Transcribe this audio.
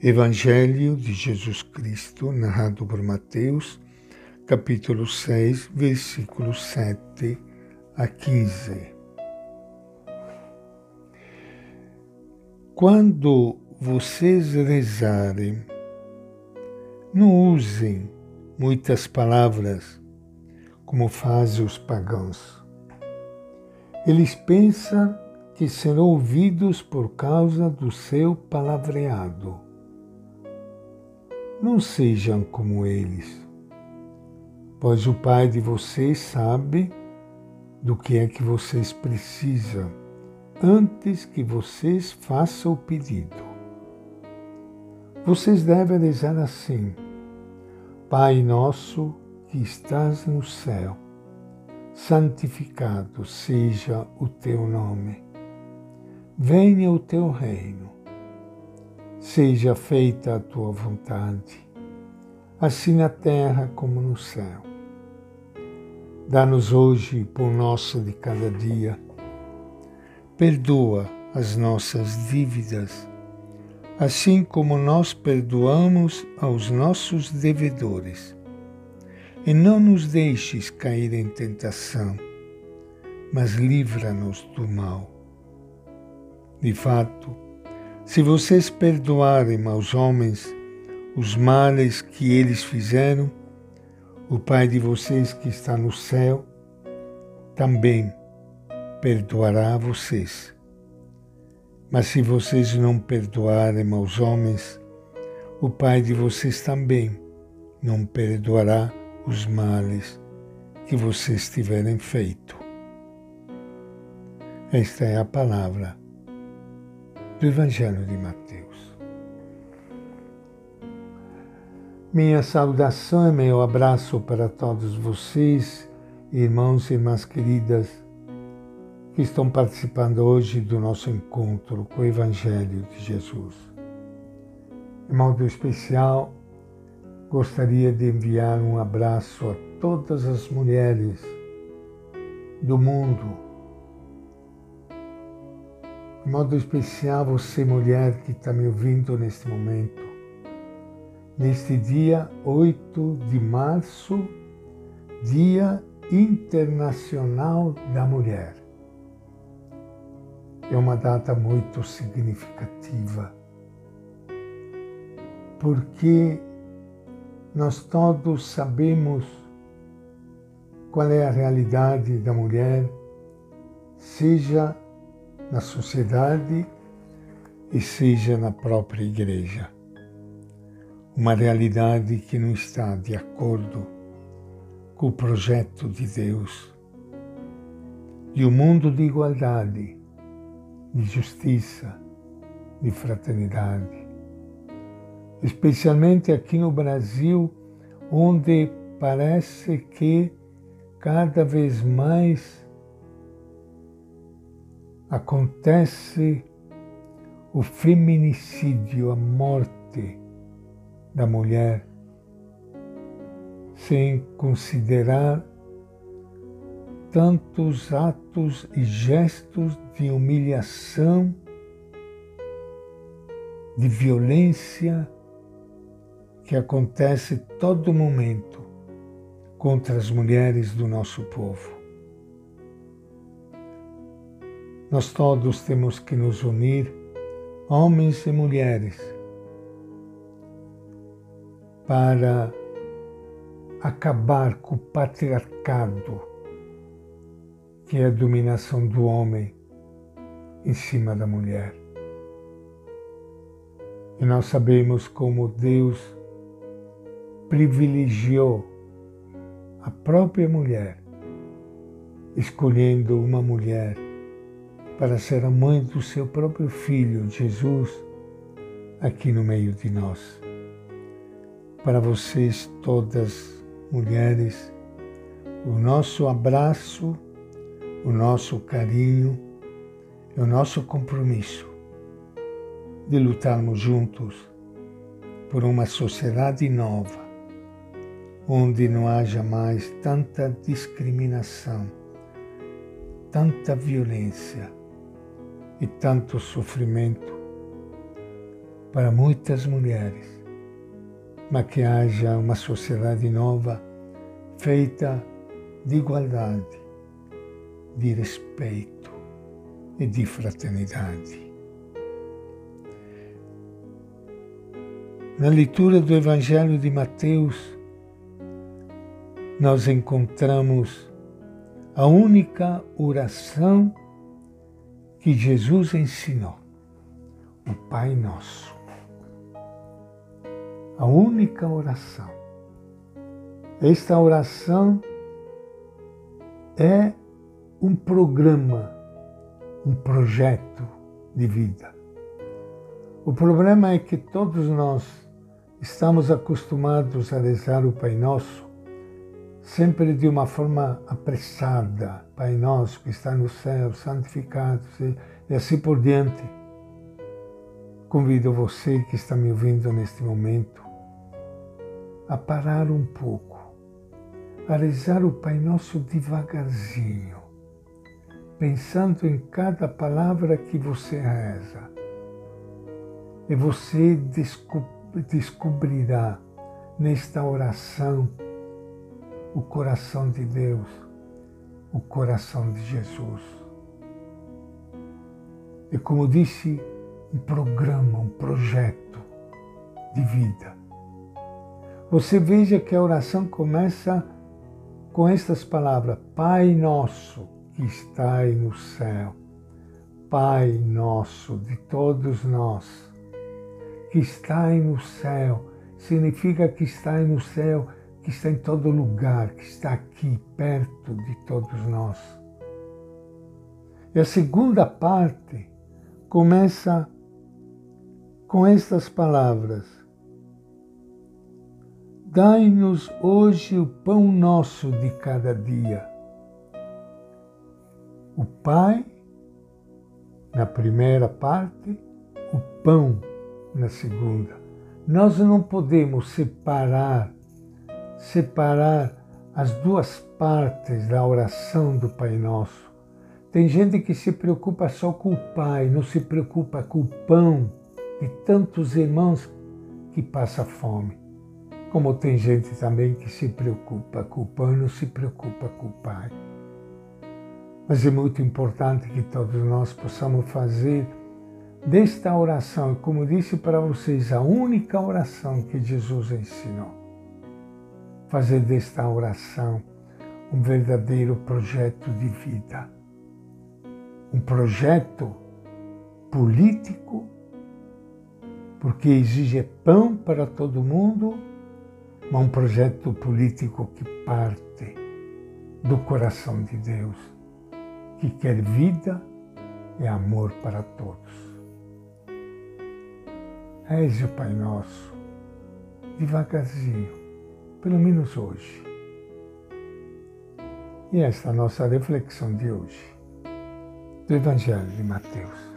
Evangelho de Jesus Cristo, narrado por Mateus, capítulo 6, versículos 7 a 15. Quando vocês rezarem, não usem muitas palavras como fazem os pagãos. Eles pensam que serão ouvidos por causa do seu palavreado não sejam como eles, pois o Pai de vocês sabe do que é que vocês precisam antes que vocês façam o pedido. Vocês devem rezar assim: Pai nosso que estás no céu, santificado seja o teu nome. Venha o teu reino Seja feita a tua vontade, assim na terra como no céu. Dá-nos hoje por nosso de cada dia. Perdoa as nossas dívidas, assim como nós perdoamos aos nossos devedores. E não nos deixes cair em tentação, mas livra-nos do mal. De fato, se vocês perdoarem aos homens os males que eles fizeram, o Pai de vocês que está no céu também perdoará a vocês. Mas se vocês não perdoarem aos homens, o Pai de vocês também não perdoará os males que vocês tiverem feito. Esta é a palavra do Evangelho de Mateus. Minha saudação e meu abraço para todos vocês, irmãos e irmãs queridas, que estão participando hoje do nosso encontro com o Evangelho de Jesus. De modo especial, gostaria de enviar um abraço a todas as mulheres do mundo de modo especial, você, mulher que está me ouvindo neste momento, neste dia 8 de março, Dia Internacional da Mulher. É uma data muito significativa, porque nós todos sabemos qual é a realidade da mulher, seja na sociedade e seja na própria igreja. Uma realidade que não está de acordo com o projeto de Deus de um mundo de igualdade, de justiça, de fraternidade. Especialmente aqui no Brasil, onde parece que cada vez mais acontece o feminicídio, a morte da mulher, sem considerar tantos atos e gestos de humilhação, de violência que acontece todo momento contra as mulheres do nosso povo. Nós todos temos que nos unir, homens e mulheres, para acabar com o patriarcado, que é a dominação do homem em cima da mulher. E nós sabemos como Deus privilegiou a própria mulher, escolhendo uma mulher para ser a mãe do seu próprio filho, Jesus, aqui no meio de nós. Para vocês, todas mulheres, o nosso abraço, o nosso carinho o nosso compromisso de lutarmos juntos por uma sociedade nova, onde não haja mais tanta discriminação, tanta violência e tanto sofrimento para muitas mulheres, mas que haja uma sociedade nova feita de igualdade, de respeito e de fraternidade. Na leitura do Evangelho de Mateus, nós encontramos a única oração que Jesus ensinou, o Pai Nosso. A única oração. Esta oração é um programa, um projeto de vida. O problema é que todos nós estamos acostumados a rezar o Pai Nosso sempre de uma forma apressada. Pai nosso que está no céu, santificado e assim por diante. Convido você que está me ouvindo neste momento a parar um pouco, a rezar o Pai Nosso devagarzinho, pensando em cada palavra que você reza. E você descobrirá nesta oração o coração de Deus, o coração de Jesus. E como disse, um programa, um projeto de vida. Você veja que a oração começa com estas palavras: Pai nosso que estai no céu, Pai nosso de todos nós, que estai no céu, significa que estai no céu que está em todo lugar, que está aqui perto de todos nós. E a segunda parte começa com estas palavras: Dai-nos hoje o pão nosso de cada dia. O Pai, na primeira parte, o pão na segunda. Nós não podemos separar separar as duas partes da oração do Pai Nosso. Tem gente que se preocupa só com o Pai, não se preocupa com o pão de tantos irmãos que passa fome. Como tem gente também que se preocupa com o pão e não se preocupa com o Pai. Mas é muito importante que todos nós possamos fazer desta oração, como disse para vocês, a única oração que Jesus ensinou fazer desta oração um verdadeiro projeto de vida. Um projeto político, porque exige pão para todo mundo, mas um projeto político que parte do coração de Deus, que quer vida e amor para todos. Reze o Pai Nosso, devagarzinho, pelo menos hoje. E esta é a nossa reflexão de hoje, do Evangelho de Mateus.